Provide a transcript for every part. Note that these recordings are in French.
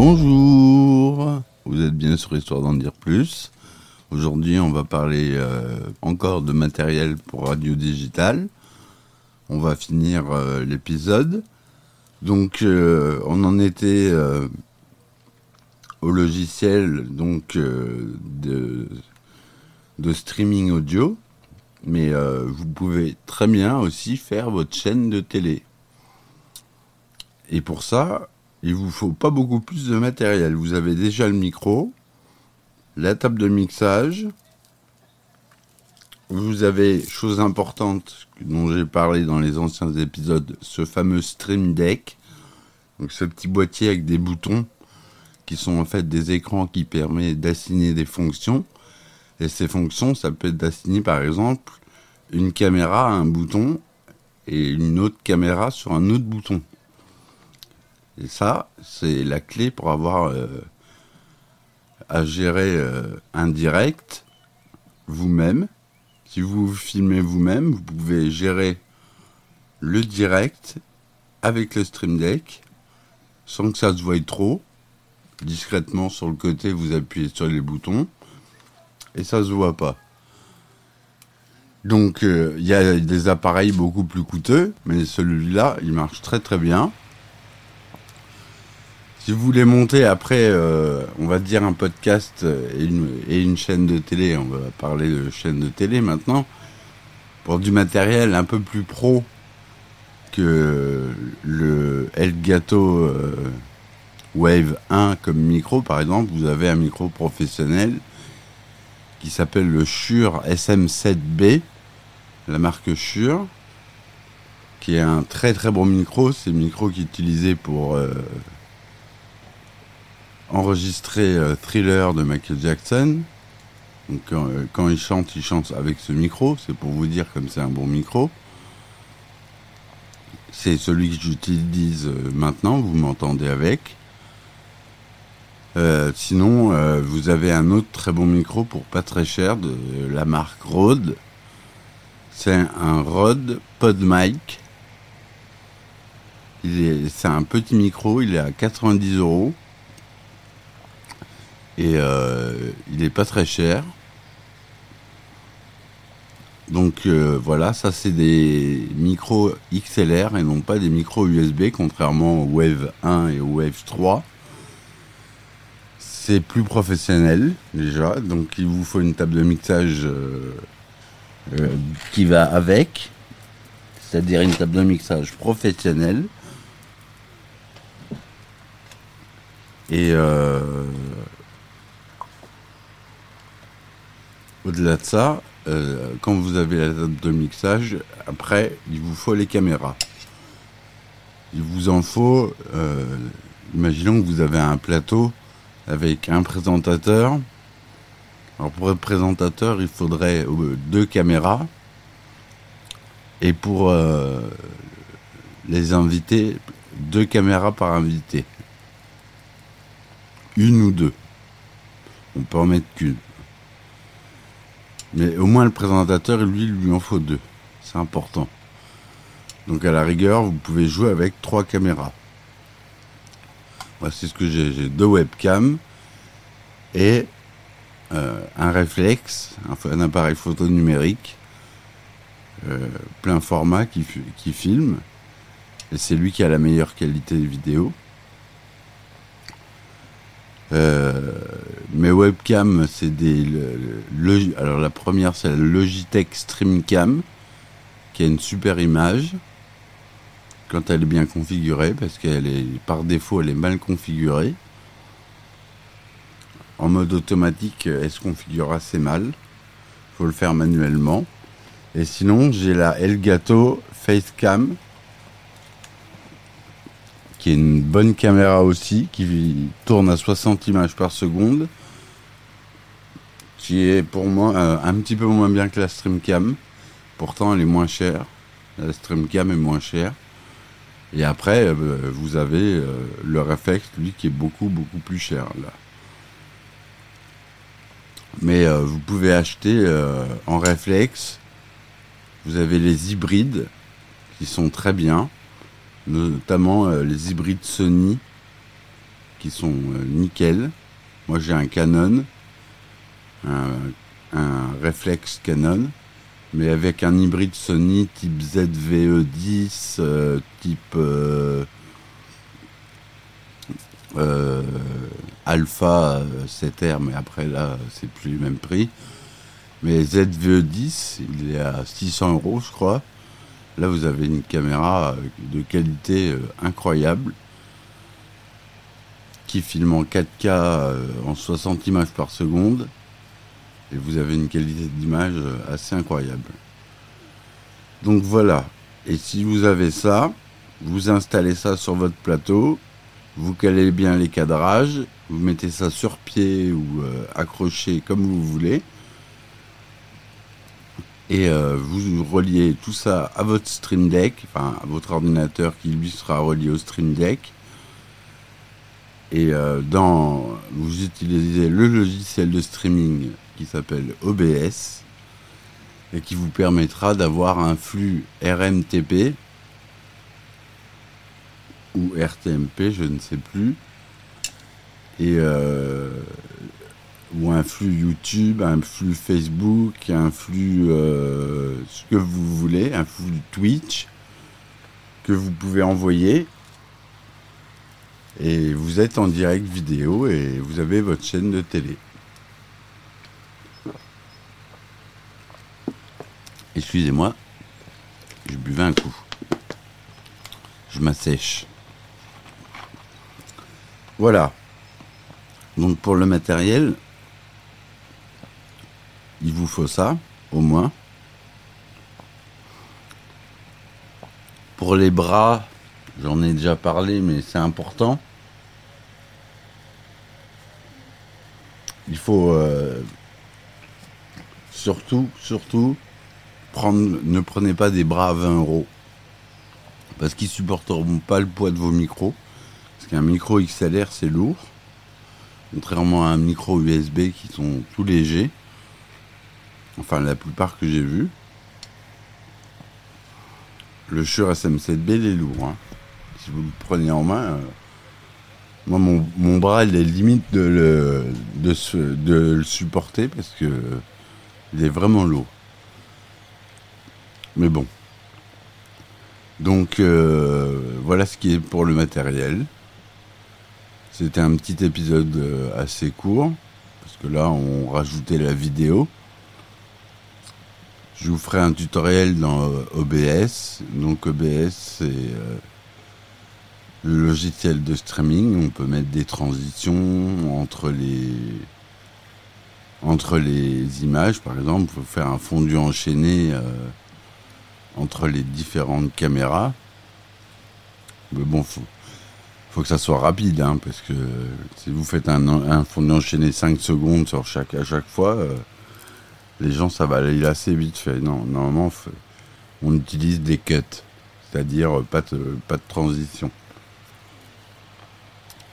Bonjour, vous êtes bien sur Histoire d'en dire plus. Aujourd'hui, on va parler euh, encore de matériel pour radio digital. On va finir euh, l'épisode. Donc, euh, on en était au logiciel donc de, de streaming audio, mais vous pouvez très bien aussi faire votre chaîne de télé. Et pour ça, il vous faut pas beaucoup plus de matériel. Vous avez déjà le micro, la table de mixage. Vous avez, chose importante dont j'ai parlé dans les anciens épisodes, ce fameux Stream Deck. Donc ce petit boîtier avec des boutons qui sont en fait des écrans qui permettent d'assigner des fonctions. Et ces fonctions, ça peut être d'assigner par exemple une caméra à un bouton et une autre caméra sur un autre bouton. Et ça, c'est la clé pour avoir euh, à gérer euh, un direct vous-même. Si vous filmez vous-même, vous pouvez gérer le direct avec le Stream Deck sans que ça se voie trop. Discrètement sur le côté, vous appuyez sur les boutons et ça se voit pas. Donc euh, il y a des appareils beaucoup plus coûteux, mais celui-là, il marche très très bien. Si vous voulez monter après, euh, on va dire un podcast et une, chaîne de télé, on va parler de chaîne de télé maintenant, pour du matériel un peu plus pro que le Elgato euh, Wave 1 comme micro, par exemple, vous avez un micro professionnel qui s'appelle le Shure SM7B, la marque Shure, qui est un très très bon micro. C'est le micro qui est utilisé pour euh, enregistré euh, Thriller de Michael Jackson. Donc, euh, quand, il chante, il chante avec ce micro. C'est pour vous dire comme c'est un bon micro. C'est celui que j'utilise euh, maintenant. Vous m'entendez avec. sinon, vous avez un autre très bon micro pour pas très cher de la marque Rode. C'est un Rode PodMic. C'est un petit micro, il est à 90 euros. Et euh, il n'est pas très cher. Donc euh, voilà, ça c'est des micros XLR et non pas des micros USB, contrairement au Wave 1 et au Wave 3. C'est plus professionnel déjà, donc il vous faut une table de mixage euh, qui va avec, c'est-à-dire une table de mixage professionnelle. Et Au-delà de ça, euh, quand vous avez la table de mixage, après, il vous faut les caméras. Il vous en faut, euh, imaginons que vous avez un plateau avec un présentateur. Alors pour être présentateur, il faudrait euh, deux caméras. Et pour les invités, deux caméras par invité. Une ou deux. On peut en mettre qu'une. Mais au moins le présentateur, lui, lui en faut deux. C'est important. Donc à la rigueur, vous pouvez jouer avec trois caméras. Voici ce que j'ai. J'ai deux webcams et euh, un réflexe, un, appareil photo numérique euh, plein format qui, qui filme. Et c'est lui qui a la meilleure qualité vidéo. Euh, mes webcams, c'est des. alors la première, c'est la Logitech StreamCam, qui a une super image quand elle est bien configurée, parce qu'elle est par défaut, elle est mal configurée. En mode automatique, elle se configure assez mal. Faut le faire manuellement. Et sinon, j'ai la Elgato Facecam qui est une bonne caméra aussi, qui tourne à 60 images par seconde, qui est pour moi euh, un petit peu moins bien que la StreamCam. Pourtant, elle est moins chère. La StreamCam est moins chère. Et après, euh, vous avez euh, le Reflex, lui, qui est beaucoup, beaucoup plus cher. Là. Mais vous pouvez acheter en réflexe. Vous avez les hybrides qui sont très bien notamment euh, les hybrides Sony qui sont nickel. Moi j'ai un Canon, un, réflexe Canon, mais avec un hybride Sony type ZVE10, type euh, Alpha 7R, mais après là, c'est plus le même prix. Mais ZVE10, il est à 600 euros, je crois. Là, vous avez une caméra de qualité euh, incroyable qui filme en 4K euh, en 60 images par seconde. Et vous avez une qualité d'image assez incroyable. Donc voilà. Et si vous avez ça, vous installez ça sur votre plateau vous calez bien les cadrages, vous mettez ça sur pied ou euh, accroché comme vous voulez. Et euh, vous reliez tout ça à votre Stream Deck, enfin à votre ordinateur qui lui sera relié au Stream Deck. Et euh, dans, vous utilisez le logiciel de streaming qui s'appelle OBS et qui vous permettra d'avoir un flux RMTP ou RTMP, je ne sais plus. Et euh, ou un flux YouTube, un flux Facebook, un flux euh, ce que vous voulez, un flux Twitch que vous pouvez envoyer. Et vous êtes en direct vidéo et vous avez votre chaîne de télé. Excusez-moi, je buvais un coup. Je m'assèche. Voilà. Donc pour le matériel, il vous faut ça, au moins. Pour les bras, j'en ai déjà parlé, mais c'est important. Il faut euh, surtout, surtout, prendre, ne prenez pas des bras à 20 euros. Parce qu'ils supporteront pas le poids de vos micros. Parce qu'un micro XLR, c'est lourd. Contrairement à un micro USB qui sont tout légers. Enfin, la plupart que j'ai vus. Le Shure SM7B, il est lourd. Hein. Si vous le prenez en main, euh, moi, mon, bras, il est limite de le, de, de le supporter parce que il est vraiment lourd. Mais bon. Donc, euh, voilà ce qui est pour le matériel. C'était un petit épisode euh, assez court, parce que là, on rajoutait la vidéo. Je vous ferai un tutoriel dans euh, OBS. Donc OBS, c'est euh, le logiciel de streaming. On peut mettre des transitions entre les entre les images, par exemple, faut faire un fondu enchaîné entre les différentes caméras. Mais bon, faut, faut que ça soit rapide, hein, parce que si vous faites un, un fond enchaîné 5 secondes sur chaque, à chaque fois, euh, les gens, ça va aller assez vite fait. Non, normalement, on utilise des cuts, c'est-à-dire pas de, pas de transition.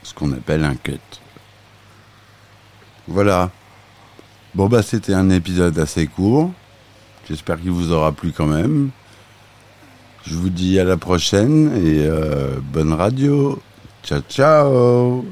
Ce qu'on appelle un cut. Voilà. Bon, bah, c'était un épisode assez court. J'espère qu'il vous aura plu quand même. Je vous dis à la prochaine et euh, bonne radio. Ciao, ciao